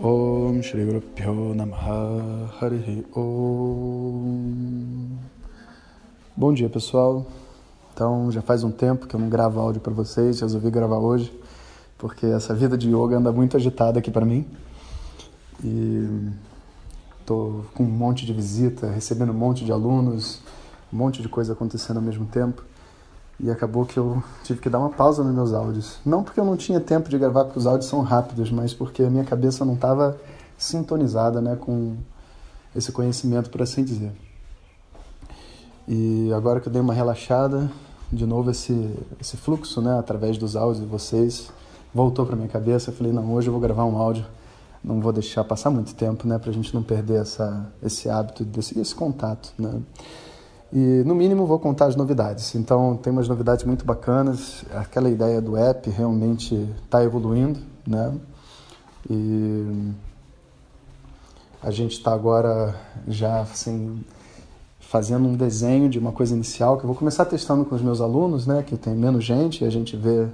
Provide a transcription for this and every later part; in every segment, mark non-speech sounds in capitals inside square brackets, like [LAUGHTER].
Om Shri Guru Pyo Namaha. Harihi Om. Bom dia pessoal, então já faz um tempo que eu não gravo áudio para vocês, resolvi gravar hoje porque essa vida de yoga anda muito agitada aqui para mim. E tô com um monte de visita, recebendo um monte de alunos, um monte de coisa acontecendo ao mesmo tempo e acabou que eu tive que dar uma pausa nos meus áudios. Não porque eu não tinha tempo de gravar, porque os áudios são rápidos, mas porque a minha cabeça não estava sintonizada né, com esse conhecimento, por assim dizer. E agora que eu dei uma relaxada, de novo esse, esse fluxo, né, através dos áudios de vocês, voltou para minha cabeça. Eu falei, não, hoje eu vou gravar um áudio, não vou deixar passar muito tempo, né, para a gente não perder essa, esse hábito, desse, esse contato, né. E no mínimo vou contar as novidades. Então tem umas novidades muito bacanas. Aquela ideia do app realmente está evoluindo, né? E a gente está agora já assim fazendo um desenho de uma coisa inicial que eu vou começar testando com os meus alunos, né, que tem menos gente, e a gente vê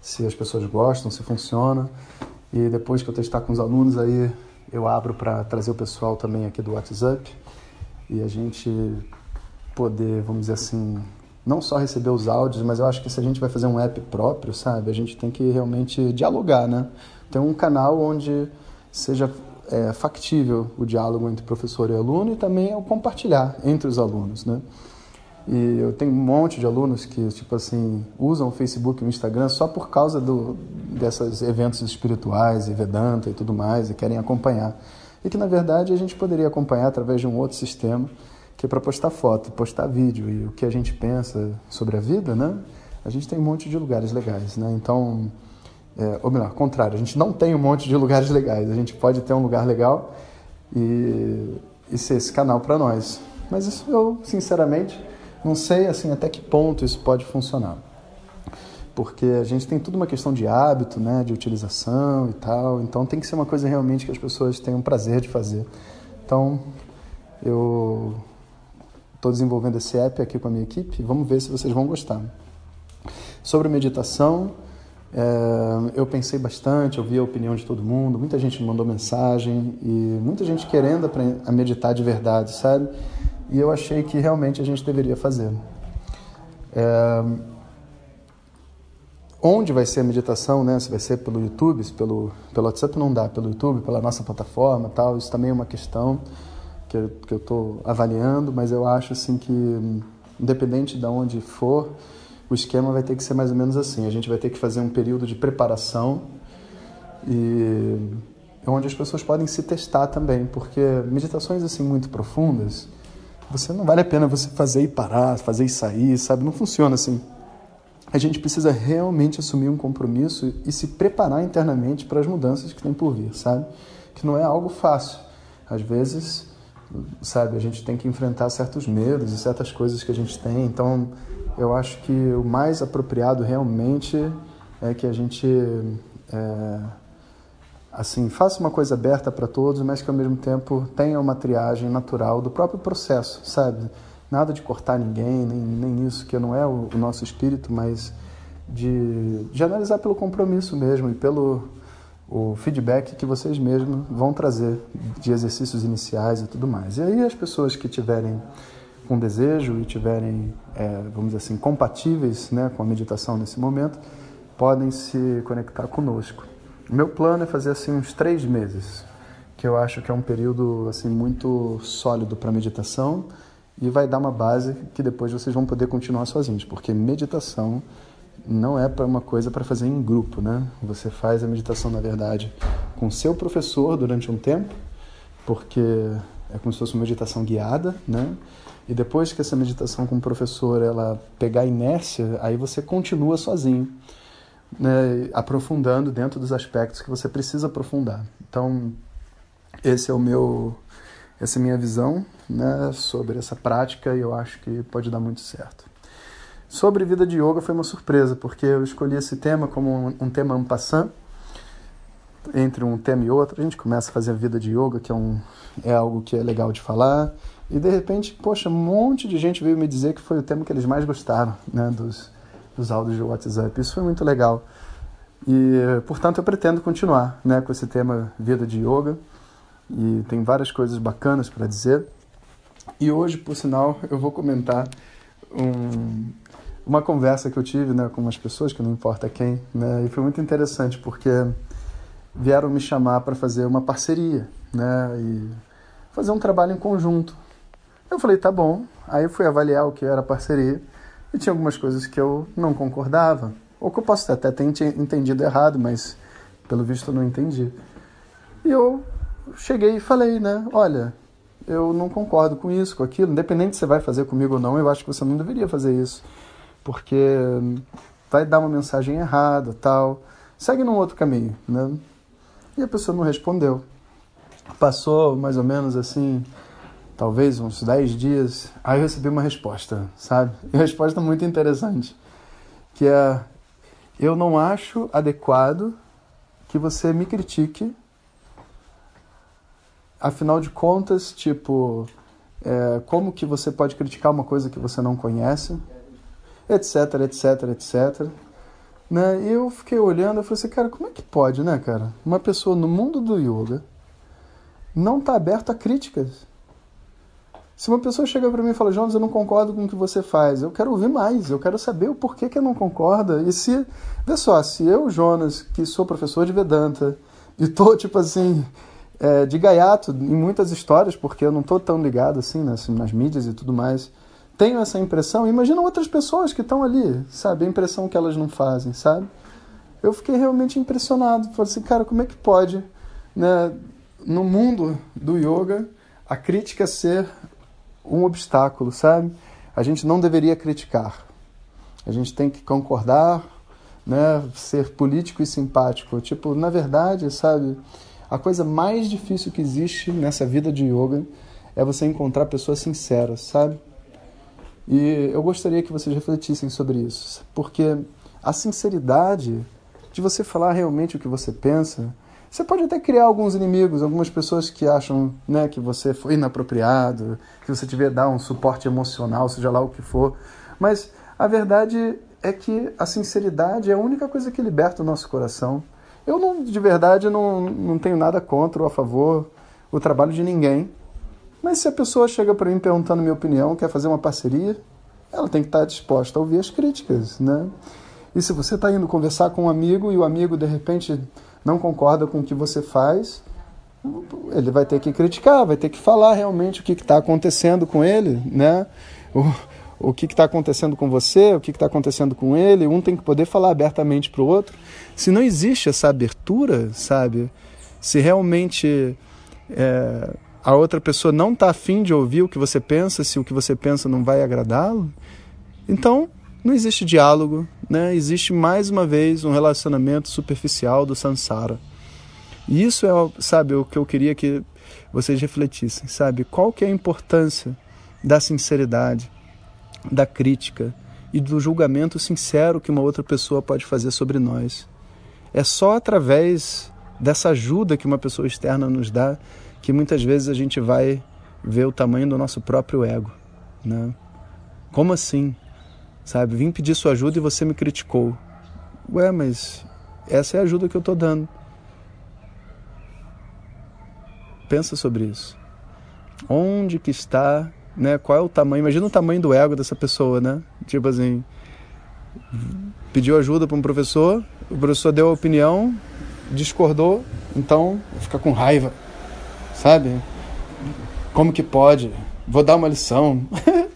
se as pessoas gostam, se funciona. E depois que eu testar com os alunos, aí eu abro para trazer o pessoal também aqui do WhatsApp e a gente poder, vamos dizer assim, não só receber os áudios, mas eu acho que se a gente vai fazer um app próprio, sabe, a gente tem que realmente dialogar, né? Ter um canal onde seja é, factível o diálogo entre professor e aluno e também o compartilhar entre os alunos, né? E eu tenho um monte de alunos que, tipo assim, usam o Facebook e o Instagram só por causa do, desses eventos espirituais e Vedanta e tudo mais, e querem acompanhar. E que, na verdade, a gente poderia acompanhar através de um outro sistema, que é para postar foto, postar vídeo e o que a gente pensa sobre a vida, né? A gente tem um monte de lugares legais, né? Então, é, ou melhor, contrário, a gente não tem um monte de lugares legais. A gente pode ter um lugar legal e, e ser esse canal para nós. Mas isso eu, sinceramente, não sei assim até que ponto isso pode funcionar. Porque a gente tem tudo uma questão de hábito, né, de utilização e tal. Então tem que ser uma coisa realmente que as pessoas tenham prazer de fazer. Então, eu estou desenvolvendo esse app aqui com a minha equipe. Vamos ver se vocês vão gostar. Sobre meditação, é, eu pensei bastante, ouvi a opinião de todo mundo, muita gente me mandou mensagem e muita gente querendo a meditar de verdade, sabe? E eu achei que realmente a gente deveria fazer. É, onde vai ser a meditação, né? Se vai ser pelo YouTube, se pelo, pelo WhatsApp não dá, pelo YouTube, pela nossa plataforma tal, isso também é uma questão que eu estou avaliando, mas eu acho assim que independente de onde for, o esquema vai ter que ser mais ou menos assim. A gente vai ter que fazer um período de preparação e onde as pessoas podem se testar também, porque meditações assim muito profundas, você não vale a pena você fazer e parar, fazer e sair, sabe? Não funciona assim. A gente precisa realmente assumir um compromisso e se preparar internamente para as mudanças que tem por vir, sabe? Que não é algo fácil. Às vezes, sabe, a gente tem que enfrentar certos medos e certas coisas que a gente tem, então eu acho que o mais apropriado realmente é que a gente é, assim faça uma coisa aberta para todos, mas que ao mesmo tempo tenha uma triagem natural do próprio processo, sabe? Nada de cortar ninguém, nem, nem isso, que não é o, o nosso espírito, mas de, de analisar pelo compromisso mesmo e pelo o feedback que vocês mesmos vão trazer de exercícios iniciais e tudo mais. E aí as pessoas que tiverem com desejo e tiverem, é, vamos dizer assim, compatíveis né, com a meditação nesse momento, podem se conectar conosco. Meu plano é fazer assim uns três meses, que eu acho que é um período assim muito sólido para meditação e vai dar uma base que depois vocês vão poder continuar sozinhos, porque meditação não é para uma coisa para fazer em grupo, né? Você faz a meditação na verdade com seu professor durante um tempo, porque é como se fosse uma meditação guiada, né? E depois que essa meditação com o professor ela pegar inércia, aí você continua sozinho. né, aprofundando dentro dos aspectos que você precisa aprofundar. Então, esse é o meu, essa é a minha visão né, sobre essa prática e eu acho que pode dar muito certo. Sobre vida de yoga foi uma surpresa, porque eu escolhi esse tema como um, um tema en passant, entre um tema e outro, a gente começa a fazer a vida de yoga, que é, um, é algo que é legal de falar, e de repente, poxa, um monte de gente veio me dizer que foi o tema que eles mais gostaram né, dos, dos áudios de WhatsApp. Isso foi muito legal. E, portanto, eu pretendo continuar né, com esse tema vida de yoga, e tem várias coisas bacanas para dizer. E hoje, por sinal, eu vou comentar um, uma conversa que eu tive né, com umas pessoas, que não importa quem, né, e foi muito interessante porque vieram me chamar para fazer uma parceria, né, e fazer um trabalho em conjunto. Eu falei, tá bom. Aí fui avaliar o que era parceria e tinha algumas coisas que eu não concordava, ou que eu posso até ter entendido errado, mas pelo visto eu não entendi. E eu cheguei e falei, né, olha, eu não concordo com isso, com aquilo, independente se você vai fazer comigo ou não, eu acho que você não deveria fazer isso, porque vai dar uma mensagem errada, tal. Segue num outro caminho, né? E a pessoa não respondeu. Passou mais ou menos assim, talvez uns 10 dias, aí eu recebi uma resposta, sabe? [LAUGHS] E resposta muito interessante, que é eu não acho adequado que você me critique afinal de contas, tipo, é, como que você pode criticar uma coisa que você não conhece, etc, etc, etc. Né? E eu fiquei olhando, eu falei assim, cara, como é que pode, né, cara? Uma pessoa no mundo do yoga não tá aberta a críticas. Se uma pessoa chega para mim e fala, Jonas, eu não concordo com o que você faz, eu quero ouvir mais, eu quero saber o porquê que eu não concorda. E se, vê só, se eu, Jonas, que sou professor de Vedanta, e tô, tipo assim, é, de gaiato em muitas histórias, porque eu não estou tão ligado assim nas, nas mídias e tudo mais. Tenho essa impressão. Imagina outras pessoas que estão ali, sabe? A impressão que elas não fazem, sabe? Eu fiquei realmente impressionado. Falei assim, cara, como é que pode, né, no mundo do yoga, a crítica ser um obstáculo, sabe? A gente não deveria criticar. A gente tem que concordar, né, ser político e simpático. Tipo, na verdade, sabe? A coisa mais difícil que existe nessa vida de yoga é você encontrar pessoas sinceras, sabe? E eu gostaria que vocês refletissem sobre isso, porque a sinceridade de você falar realmente o que você pensa, você pode até criar alguns inimigos, algumas pessoas que acham né, que você foi inapropriado, que você tiver dar um suporte emocional, seja lá o que for. Mas a verdade é que a sinceridade é a única coisa que liberta o nosso coração. Eu não, de verdade não, não tenho nada contra ou a favor o trabalho de ninguém. Mas se a pessoa chega para mim perguntando minha opinião, quer fazer uma parceria, ela tem que estar disposta a ouvir as críticas, né? E se você está indo conversar com um amigo e o amigo de repente não concorda com o que você faz, ele vai ter que criticar, vai ter que falar realmente o que está acontecendo com ele, né? o que está acontecendo com você, o que está acontecendo com ele. Um tem que poder falar abertamente para o outro. Se não existe essa abertura, sabe? Se realmente é, a outra pessoa não está afim de ouvir o que você pensa, se o que você pensa não vai agradá-lo, então não existe diálogo, né? Existe mais uma vez um relacionamento superficial do samsara. E isso é, sabe, o que eu queria que vocês refletissem, sabe? Qual que é a importância da sinceridade? da crítica e do julgamento sincero que uma outra pessoa pode fazer sobre nós. É só através dessa ajuda que uma pessoa externa nos dá que muitas vezes a gente vai ver o tamanho do nosso próprio ego, né? Como assim? Sabe, vim pedir sua ajuda e você me criticou. Ué, mas essa é a ajuda que eu estou dando. Pensa sobre isso. Onde que está né? Qual é o tamanho? Imagina o tamanho do ego dessa pessoa, né? Tipo assim, pediu ajuda para um professor, o professor deu a opinião, discordou, então fica com raiva, sabe? Como que pode? Vou dar uma lição.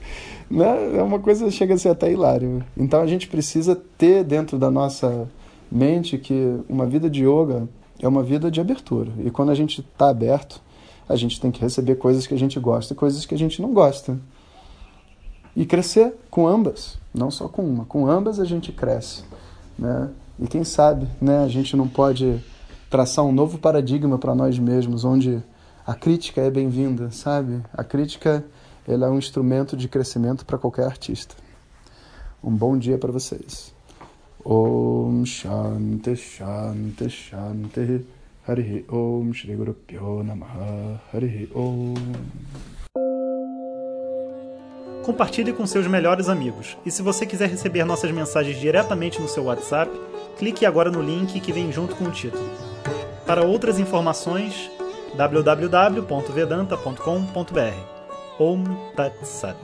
[LAUGHS] né? É uma coisa chega a ser até hilário. Então a gente precisa ter dentro da nossa mente que uma vida de yoga é uma vida de abertura. E quando a gente está aberto, a gente tem que receber coisas que a gente gosta e coisas que a gente não gosta. E crescer com ambas, não só com uma. Com ambas a gente cresce. Né? E quem sabe, né, a gente não pode traçar um novo paradigma para nós mesmos, onde a crítica é bem-vinda, sabe? A crítica ela é um instrumento de crescimento para qualquer artista. Um bom dia para vocês. Om Shanti Shanti Shanti Hari Om Shri Guru Pyo Namaha Hari Om Compartilhe com seus melhores amigos. E se você quiser receber nossas mensagens diretamente no seu WhatsApp, clique agora no link que vem junto com o título. Para outras informações, www.vedanta.com.br. Om Tat Sat.